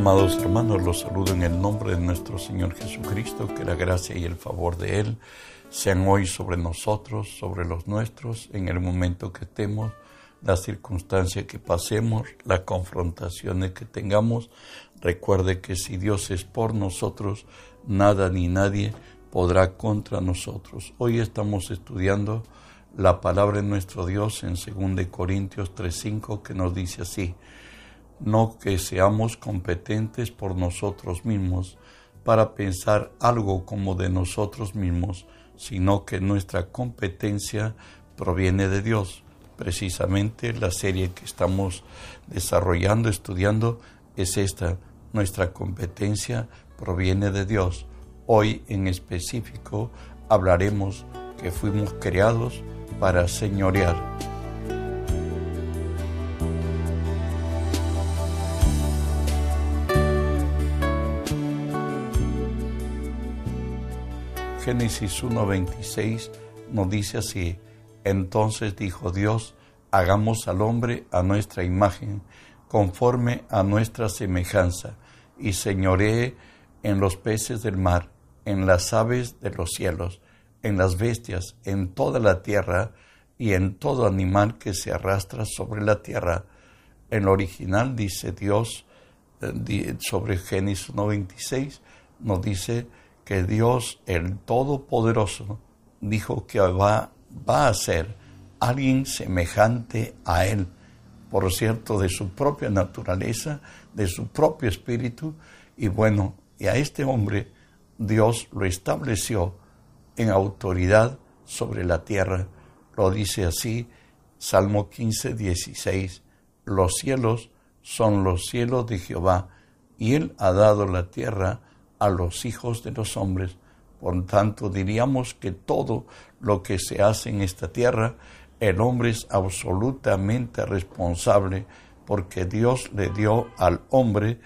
Amados hermanos, los saludo en el nombre de nuestro Señor Jesucristo, que la gracia y el favor de Él sean hoy sobre nosotros, sobre los nuestros, en el momento que estemos, la circunstancia que pasemos, las confrontaciones que tengamos. Recuerde que si Dios es por nosotros, nada ni nadie podrá contra nosotros. Hoy estamos estudiando la palabra de nuestro Dios en 2 Corintios 3:5 que nos dice así: no que seamos competentes por nosotros mismos para pensar algo como de nosotros mismos, sino que nuestra competencia proviene de Dios. Precisamente la serie que estamos desarrollando, estudiando, es esta. Nuestra competencia proviene de Dios. Hoy en específico hablaremos que fuimos creados para señorear Génesis 1.26 nos dice así, entonces dijo Dios, hagamos al hombre a nuestra imagen, conforme a nuestra semejanza, y señoree en los peces del mar, en las aves de los cielos, en las bestias, en toda la tierra, y en todo animal que se arrastra sobre la tierra. En lo original dice Dios eh, sobre Génesis 1.26, nos dice, que Dios el Todopoderoso dijo que va, va a ser alguien semejante a Él, por cierto, de su propia naturaleza, de su propio espíritu, y bueno, y a este hombre Dios lo estableció en autoridad sobre la tierra. Lo dice así Salmo 15, 16. Los cielos son los cielos de Jehová, y Él ha dado la tierra a los hijos de los hombres. Por tanto, diríamos que todo lo que se hace en esta tierra, el hombre es absolutamente responsable porque Dios le dio al hombre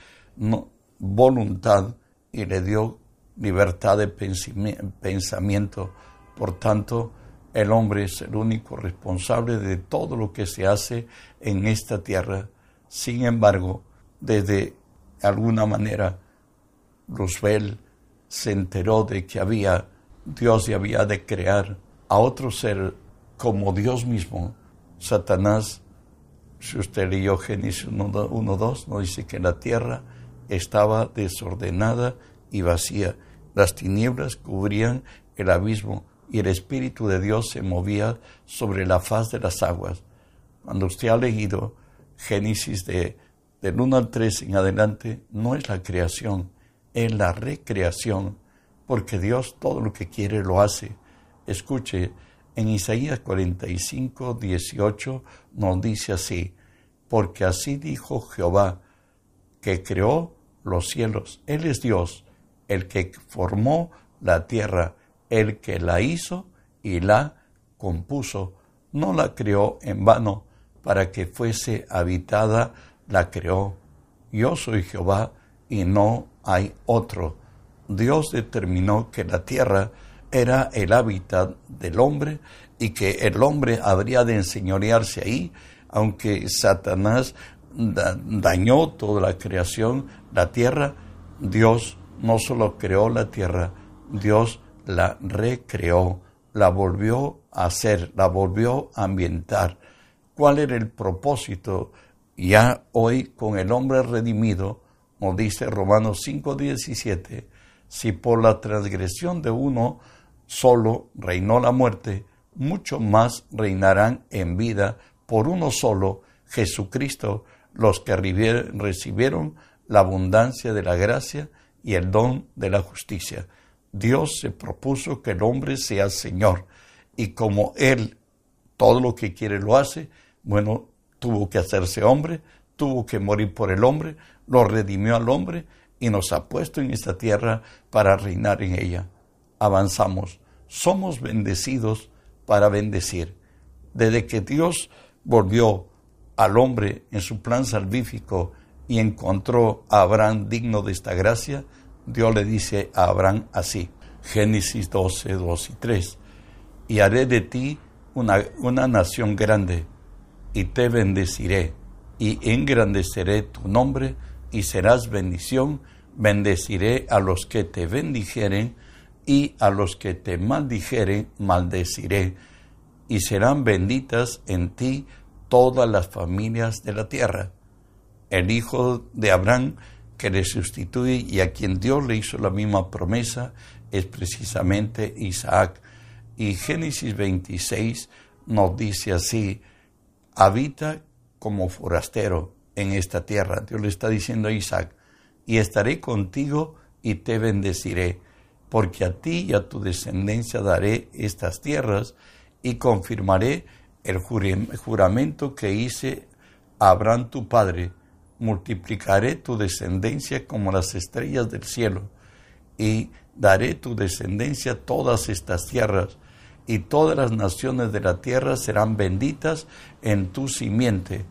voluntad y le dio libertad de pensamiento. Por tanto, el hombre es el único responsable de todo lo que se hace en esta tierra. Sin embargo, desde alguna manera, Roosevelt se enteró de que había Dios y había de crear a otro ser como Dios mismo. Satanás, si usted leyó Génesis 1.2, nos dice que la tierra estaba desordenada y vacía. Las tinieblas cubrían el abismo y el Espíritu de Dios se movía sobre la faz de las aguas. Cuando usted ha leído Génesis de, del 1 al 3 en adelante, no es la creación, en la recreación, porque Dios todo lo que quiere lo hace. Escuche, en Isaías 45, 18 nos dice así, porque así dijo Jehová, que creó los cielos. Él es Dios, el que formó la tierra, el que la hizo y la compuso. No la creó en vano, para que fuese habitada, la creó. Yo soy Jehová y no hay otro. Dios determinó que la tierra era el hábitat del hombre y que el hombre habría de enseñorearse ahí, aunque Satanás dañó toda la creación, la tierra, Dios no solo creó la tierra, Dios la recreó, la volvió a hacer, la volvió a ambientar. ¿Cuál era el propósito? Ya hoy con el hombre redimido, como dice Romanos 5:17, si por la transgresión de uno solo reinó la muerte, mucho más reinarán en vida por uno solo, Jesucristo, los que recibieron la abundancia de la gracia y el don de la justicia. Dios se propuso que el hombre sea Señor y como Él todo lo que quiere lo hace, bueno, tuvo que hacerse hombre, tuvo que morir por el hombre, lo redimió al hombre y nos ha puesto en esta tierra para reinar en ella. Avanzamos, somos bendecidos para bendecir. Desde que Dios volvió al hombre en su plan salvífico y encontró a Abraham digno de esta gracia, Dios le dice a Abraham así, Génesis 12, 2 y 3, y haré de ti una, una nación grande, y te bendeciré, y engrandeceré tu nombre, y serás bendición, bendeciré a los que te bendijeren, y a los que te maldijeren, maldeciré, y serán benditas en ti todas las familias de la tierra. El hijo de Abraham que le sustituye y a quien Dios le hizo la misma promesa es precisamente Isaac. Y Génesis 26 nos dice así, habita como forastero en esta tierra. Dios le está diciendo a Isaac, y estaré contigo y te bendeciré, porque a ti y a tu descendencia daré estas tierras y confirmaré el juramento que hice a Abraham tu padre. Multiplicaré tu descendencia como las estrellas del cielo y daré tu descendencia todas estas tierras y todas las naciones de la tierra serán benditas en tu simiente,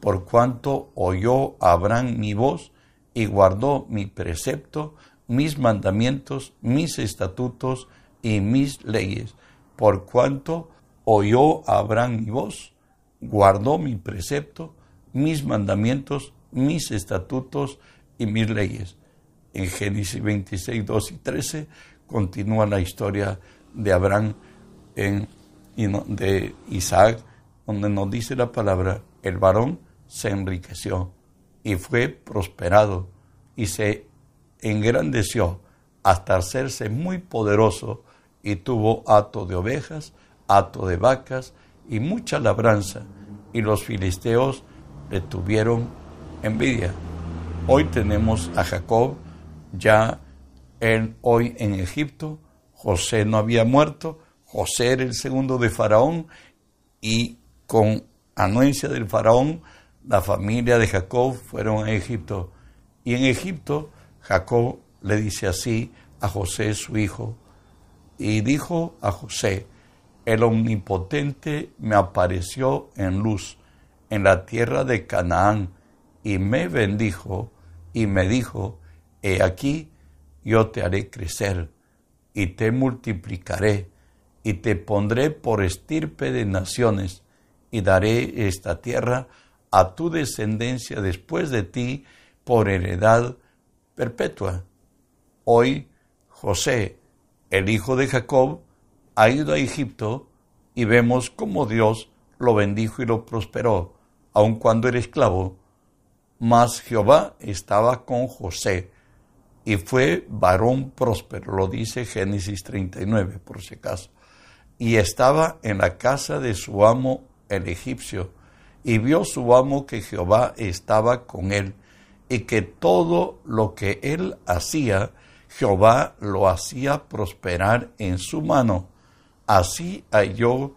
por cuanto oyó Abraham mi voz y guardó mi precepto, mis mandamientos, mis estatutos y mis leyes, por cuanto oyó Abraham mi voz, guardó mi precepto, mis mandamientos, mis estatutos y mis leyes. En Génesis 26, 2 y 13 continúa la historia de Abraham en, de Isaac, donde nos dice la palabra, el varón se enriqueció y fue prosperado y se engrandeció hasta hacerse muy poderoso y tuvo hato de ovejas, hato de vacas y mucha labranza, y los filisteos le tuvieron envidia. Hoy tenemos a Jacob ya en, hoy en Egipto, José no había muerto, José era el segundo de Faraón y con anuencia del Faraón la familia de Jacob fueron a Egipto. Y en Egipto Jacob le dice así a José su hijo. Y dijo a José, el omnipotente me apareció en luz en la tierra de Canaán y me bendijo y me dijo, he aquí, yo te haré crecer y te multiplicaré y te pondré por estirpe de naciones y daré esta tierra a tu descendencia después de ti por heredad perpetua. Hoy José, el hijo de Jacob, ha ido a Egipto y vemos cómo Dios lo bendijo y lo prosperó, aun cuando era esclavo. Mas Jehová estaba con José y fue varón próspero, lo dice Génesis 39, por si acaso. Y estaba en la casa de su amo el egipcio y vio su amo que Jehová estaba con él, y que todo lo que él hacía, Jehová lo hacía prosperar en su mano. Así halló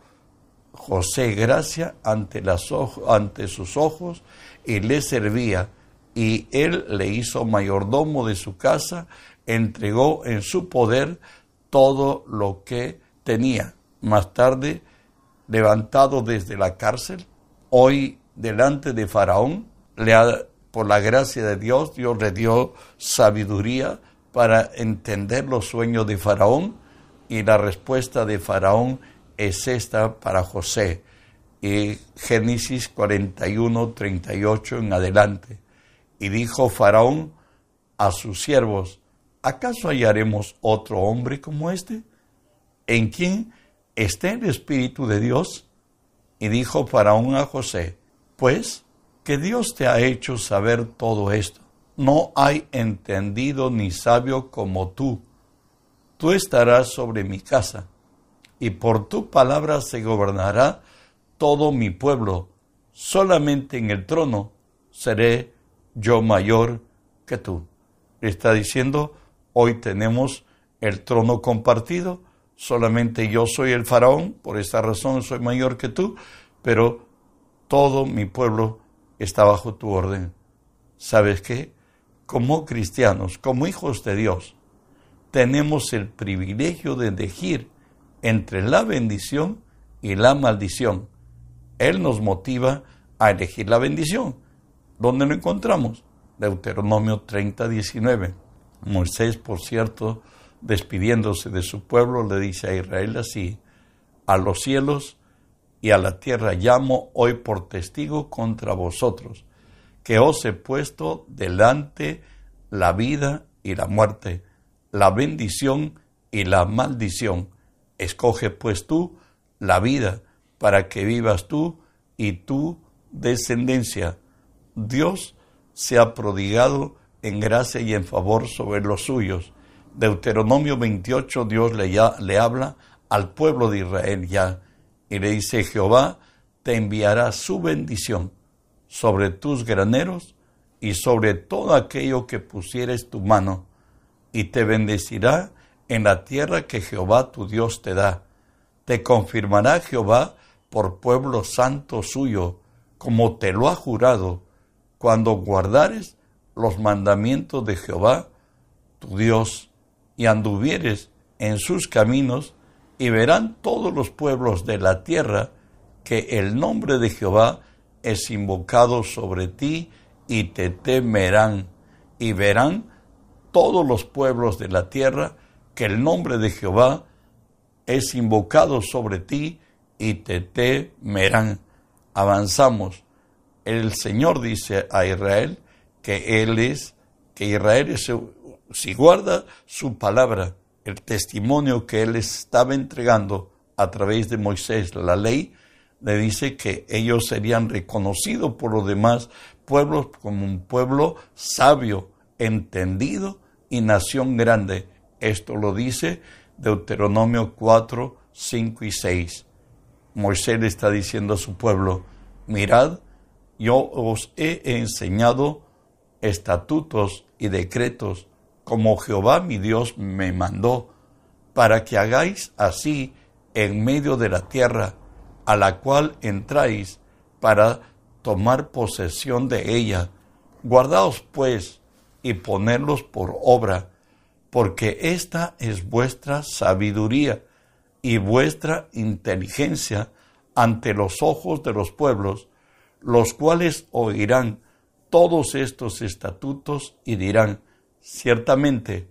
José gracia ante, las ante sus ojos y le servía, y él le hizo mayordomo de su casa, entregó en su poder todo lo que tenía. Más tarde, levantado desde la cárcel, hoy delante de Faraón, le por la gracia de Dios, Dios le dio sabiduría para entender los sueños de Faraón y la respuesta de Faraón es esta para José. Y Génesis 41, 38 en adelante. Y dijo Faraón a sus siervos, ¿acaso hallaremos otro hombre como este? ¿En quien esté el Espíritu de Dios? Y dijo Faraón a José, pues que Dios te ha hecho saber todo esto. No hay entendido ni sabio como tú. Tú estarás sobre mi casa, y por tu palabra se gobernará todo mi pueblo. Solamente en el trono seré yo mayor que tú. Está diciendo, hoy tenemos el trono compartido, solamente yo soy el faraón, por esta razón soy mayor que tú, pero todo mi pueblo está bajo tu orden. ¿Sabes qué? Como cristianos, como hijos de Dios, tenemos el privilegio de elegir entre la bendición y la maldición. Él nos motiva a elegir la bendición. ¿Dónde lo encontramos? Deuteronomio 30, 19. Moisés, por cierto, despidiéndose de su pueblo, le dice a Israel así, a los cielos y a la tierra llamo hoy por testigo contra vosotros, que os he puesto delante la vida y la muerte, la bendición y la maldición. Escoge pues tú la vida para que vivas tú y tu descendencia. Dios se ha prodigado en gracia y en favor sobre los suyos. Deuteronomio 28, Dios le, ya, le habla al pueblo de Israel ya y le dice, Jehová te enviará su bendición sobre tus graneros y sobre todo aquello que pusieres tu mano, y te bendecirá en la tierra que Jehová tu Dios te da. Te confirmará Jehová por pueblo santo suyo, como te lo ha jurado, cuando guardares los mandamientos de Jehová, tu Dios, y anduvieres en sus caminos, y verán todos los pueblos de la tierra que el nombre de Jehová es invocado sobre ti y te temerán y verán todos los pueblos de la tierra que el nombre de Jehová es invocado sobre ti y te temerán. Avanzamos. El Señor dice a Israel que Él es, que Israel es, si guarda su palabra, el testimonio que Él estaba entregando a través de Moisés, la ley, le dice que ellos serían reconocidos por los demás pueblos como un pueblo sabio, entendido y nación grande. Esto lo dice Deuteronomio 4, 5 y 6. Moisés le está diciendo a su pueblo, mirad, yo os he enseñado estatutos y decretos como Jehová mi Dios me mandó, para que hagáis así en medio de la tierra a la cual entráis para tomar posesión de ella. Guardaos pues y ponerlos por obra, porque esta es vuestra sabiduría y vuestra inteligencia ante los ojos de los pueblos, los cuales oirán todos estos estatutos y dirán, ciertamente,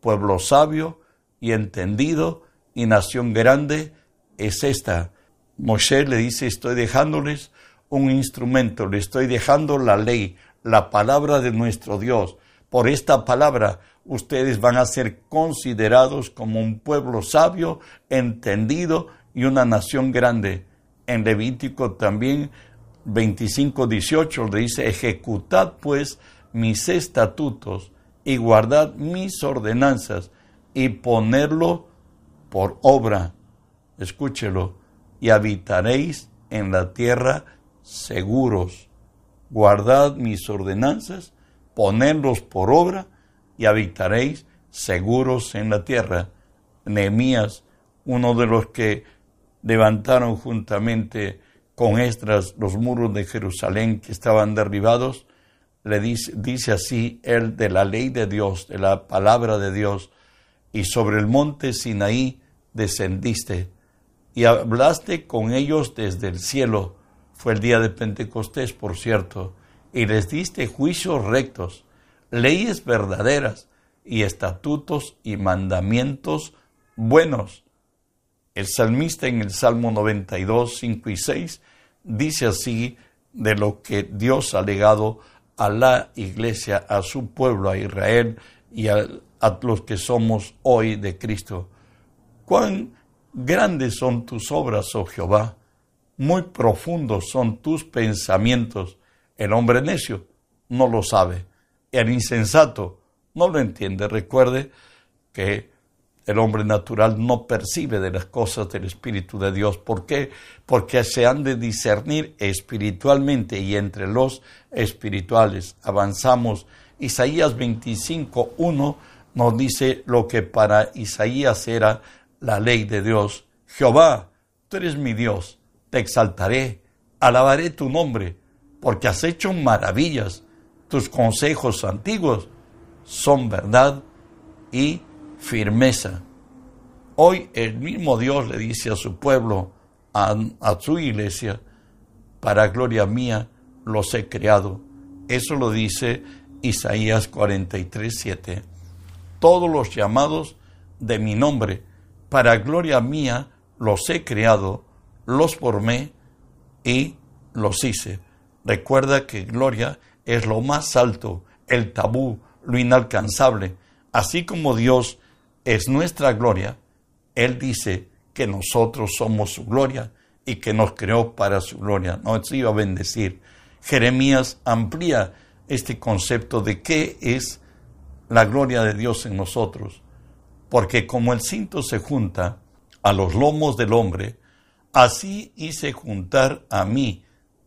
pueblo sabio y entendido y nación grande es esta Moshe le dice, estoy dejándoles un instrumento, le estoy dejando la ley, la palabra de nuestro Dios. Por esta palabra ustedes van a ser considerados como un pueblo sabio, entendido y una nación grande. En Levítico también 25, 18 le dice, ejecutad pues mis estatutos y guardad mis ordenanzas y ponerlo por obra. Escúchelo y habitaréis en la tierra seguros. Guardad mis ordenanzas, ponedlos por obra y habitaréis seguros en la tierra. Nehemías, uno de los que levantaron juntamente con Estras los muros de Jerusalén que estaban derribados, le dice, dice así él de la ley de Dios, de la palabra de Dios, y sobre el monte Sinaí descendiste y hablaste con ellos desde el cielo. Fue el día de Pentecostés, por cierto, y les diste juicios rectos, leyes verdaderas y estatutos y mandamientos buenos. El salmista en el Salmo 92, 5 y 6 dice así de lo que Dios ha legado a la iglesia, a su pueblo, a Israel y a, los que somos hoy de Cristo. Cuán Grandes son tus obras, oh Jehová, muy profundos son tus pensamientos. El hombre necio no lo sabe, el insensato no lo entiende. Recuerde que el hombre natural no percibe de las cosas del Espíritu de Dios. ¿Por qué? Porque se han de discernir espiritualmente y entre los espirituales. Avanzamos. Isaías 25, 1 nos dice lo que para Isaías era la ley de Dios. Jehová, tú eres mi Dios, te exaltaré, alabaré tu nombre, porque has hecho maravillas. Tus consejos antiguos son verdad y firmeza. Hoy el mismo Dios le dice a su pueblo, a, su iglesia, para gloria mía los he creado. Eso lo dice Isaías 43, 7. Todos los llamados de mi nombre para gloria mía los he creado, los formé y los hice. Recuerda que gloria es lo más alto, el tabú, lo inalcanzable. Así como Dios es nuestra gloria, Él dice que nosotros somos su gloria y que nos creó para su gloria. Nos iba a bendecir. Jeremías amplía este concepto de qué es la gloria de Dios en nosotros. Porque como el cinto se junta a los lomos del hombre, así hice juntar a mí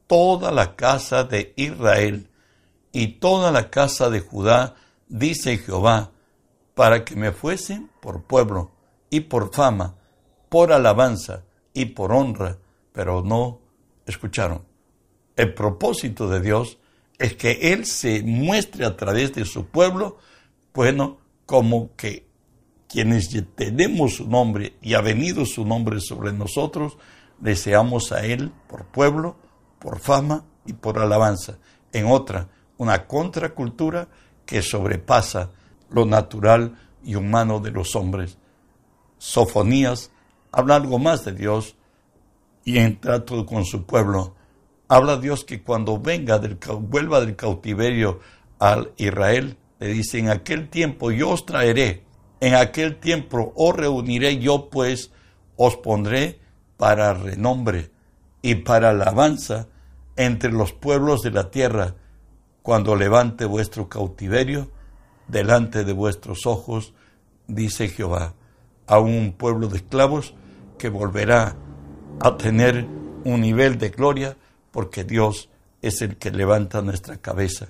toda la casa de Israel y toda la casa de Judá, dice Jehová, para que me fuesen por pueblo y por fama, por alabanza y por honra, pero no escucharon. El propósito de Dios es que Él se muestre a través de su pueblo, bueno, como que quienes tenemos su nombre y ha venido su nombre sobre nosotros, deseamos a Él por pueblo, por fama y por alabanza. En otra, una contracultura que sobrepasa lo natural y humano de los hombres. Sofonías habla algo más de Dios y en trato con su pueblo. Habla Dios que cuando venga del, vuelva del cautiverio al Israel, le dice, en aquel tiempo yo os traeré, en aquel tiempo os reuniré yo pues, os pondré para renombre y para alabanza entre los pueblos de la tierra cuando levante vuestro cautiverio delante de vuestros ojos, dice Jehová, a un pueblo de esclavos que volverá a tener un nivel de gloria porque Dios es el que levanta nuestra cabeza.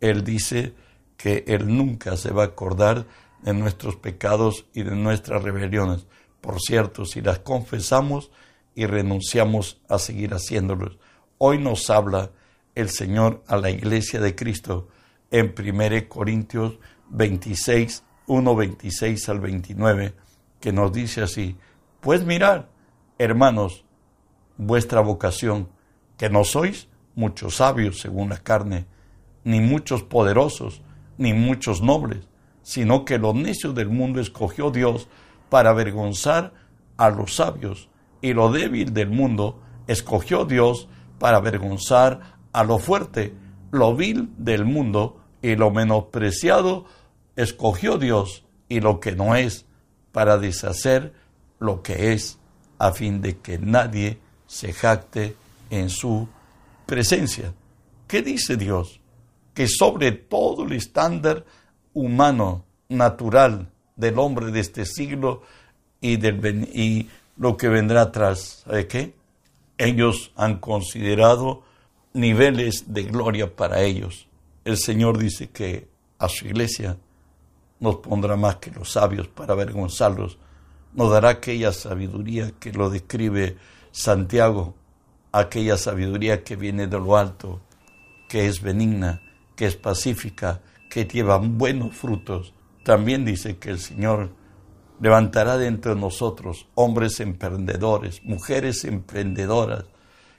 Él dice que Él nunca se va a acordar de nuestros pecados y de nuestras rebeliones. Por cierto, si las confesamos y renunciamos a seguir haciéndolos. Hoy nos habla el Señor a la iglesia de Cristo en 1 Corintios 26, 1, 26 al 29, que nos dice así, pues mirar, hermanos, vuestra vocación, que no sois muchos sabios según la carne, ni muchos poderosos, ni muchos nobles, sino que lo necio del mundo escogió Dios para avergonzar a los sabios, y lo débil del mundo escogió Dios para avergonzar a lo fuerte, lo vil del mundo y lo menospreciado, escogió Dios y lo que no es, para deshacer lo que es, a fin de que nadie se jacte en su presencia. ¿Qué dice Dios? Que sobre todo el estándar humano, natural del hombre de este siglo y, del, y lo que vendrá atrás, ¿sabe qué? Ellos han considerado niveles de gloria para ellos. El Señor dice que a su iglesia nos pondrá más que los sabios para avergonzarlos, nos dará aquella sabiduría que lo describe Santiago, aquella sabiduría que viene de lo alto, que es benigna, que es pacífica, que lleva buenos frutos. También dice que el Señor levantará de nosotros hombres emprendedores, mujeres emprendedoras,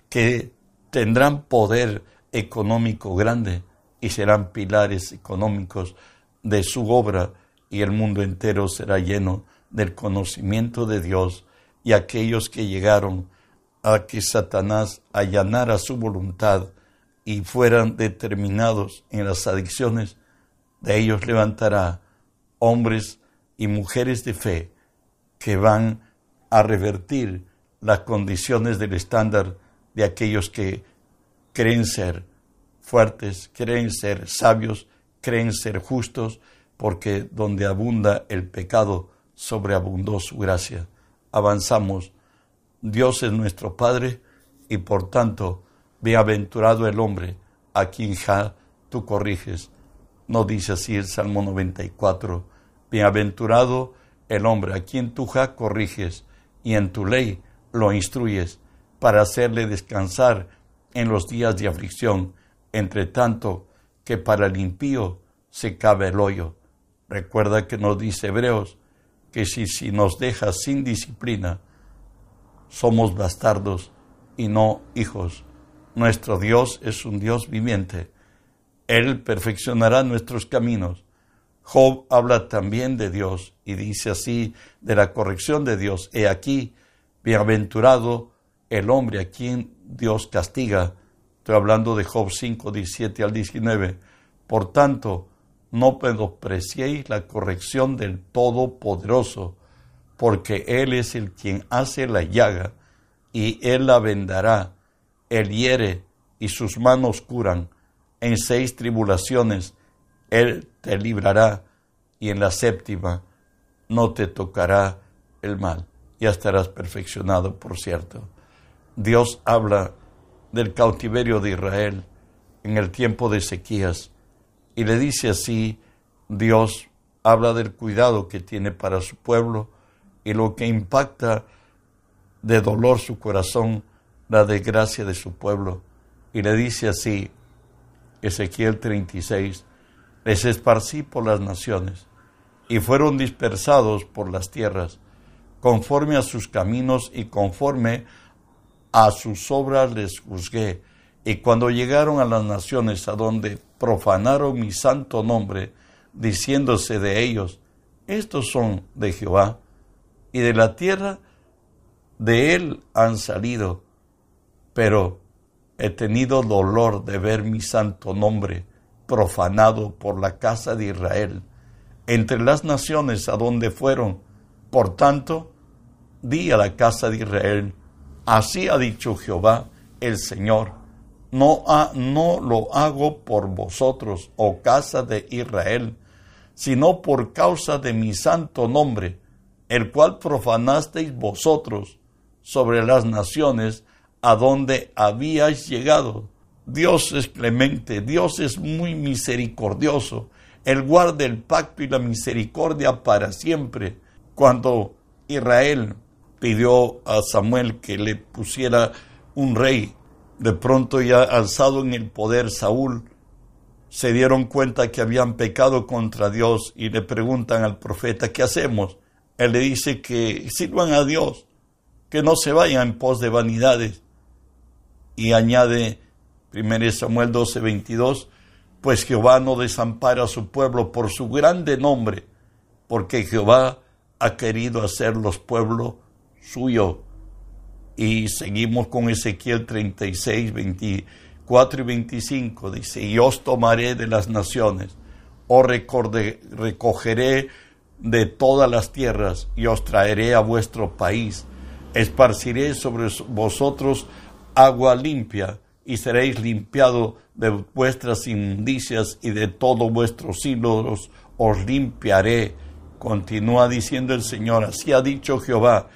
que tendrán poder económico grande y serán pilares económicos de su obra y el mundo entero será lleno del conocimiento de Dios y aquellos que llegaron a que Satanás allanara su voluntad y fueran determinados en las adicciones, de ellos levantará hombres y mujeres de fe que van a revertir las condiciones del estándar de aquellos que creen ser fuertes, creen ser sabios, creen ser justos, porque donde abunda el pecado, sobreabundó su gracia. Avanzamos. Dios es nuestro Padre y por tanto, bienaventurado el hombre a quien ja tú corriges. No dice así el Salmo 94. Bienaventurado el hombre a quien tú ja corriges y en tu ley lo instruyes para hacerle descansar en los días de aflicción, entre tanto que para el impío se cabe el hoyo. Recuerda que nos dice Hebreos que si, si nos deja sin disciplina, somos bastardos y no hijos. Nuestro Dios es un Dios viviente. Él perfeccionará nuestros caminos. Job habla también de Dios y dice así de la corrección de Dios. He aquí, bienaventurado el hombre a quien Dios castiga Estoy hablando de Job 5, 17 al 19. Por tanto, no menospreciéis la corrección del Todopoderoso, porque Él es el quien hace la llaga, y Él la vendará. Él hiere, y sus manos curan. En seis tribulaciones Él te librará, y en la séptima no te tocará el mal. Ya estarás perfeccionado, por cierto. Dios habla del cautiverio de Israel en el tiempo de sequías y le dice así, Dios habla del cuidado que tiene para su pueblo y lo que impacta de dolor su corazón, la desgracia de su pueblo. Y le dice así, Ezequiel 36, les esparcí por las naciones y fueron dispersados por las tierras, conforme a sus caminos y conforme a sus obras les juzgué y cuando llegaron a las naciones a donde profanaron mi santo nombre, diciéndose de ellos, estos son de Jehová, y de la tierra de él han salido, pero he tenido dolor de ver mi santo nombre profanado por la casa de Israel, entre las naciones a donde fueron. Por tanto, di a la casa de Israel, así ha dicho Jehová el Señor, no, no lo hago por vosotros, oh casa de Israel, sino por causa de mi santo nombre, el cual profanasteis vosotros sobre las naciones a donde habíais llegado. Dios es clemente, Dios es muy misericordioso, Él guarda el pacto y la misericordia para siempre. Cuando Israel pidió a Samuel que le pusiera un rey, de pronto ya alzado en el poder Saúl, se dieron cuenta que habían pecado contra Dios y le preguntan al profeta, ¿qué hacemos? Él le dice que sirvan a Dios, que no se vayan en pos de vanidades. Y añade 1 Samuel 12, 22, pues Jehová no desampara a su pueblo por su grande nombre, porque Jehová ha querido hacerlos pueblo suyo y seguimos con Ezequiel 36, 24 y 25. Dice, y os tomaré de las naciones, os recogeré de todas las tierras y os traeré a vuestro país. Esparciré sobre vosotros agua limpia y seréis limpiados de vuestras inmundicias y de todos vuestros ídolos os limpiaré. Continúa diciendo el Señor, así ha dicho Jehová,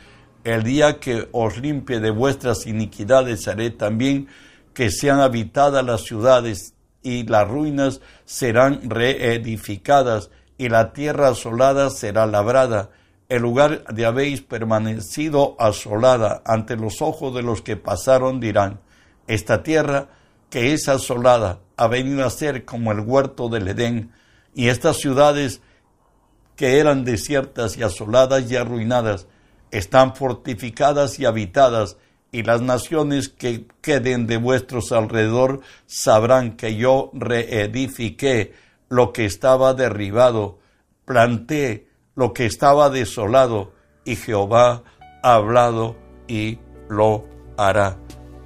el día que os limpie de vuestras iniquidades haré también que sean habitadas las ciudades y las ruinas serán reedificadas y la tierra asolada será labrada. El lugar de habéis permanecido asolada ante los ojos de los que pasaron dirán, esta tierra que es asolada ha venido a ser como el huerto del Edén, y estas ciudades que eran desiertas y asoladas y arruinadas, están fortificadas y habitadas, y las naciones que queden de vuestros alrededor sabrán que yo reedifiqué lo que estaba derribado, planté lo que estaba desolado, y Jehová ha hablado y lo hará.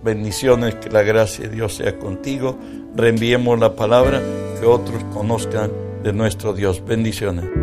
Bendiciones, que la gracia de Dios sea contigo. Reenviemos la palabra, que otros conozcan de nuestro Dios. Bendiciones.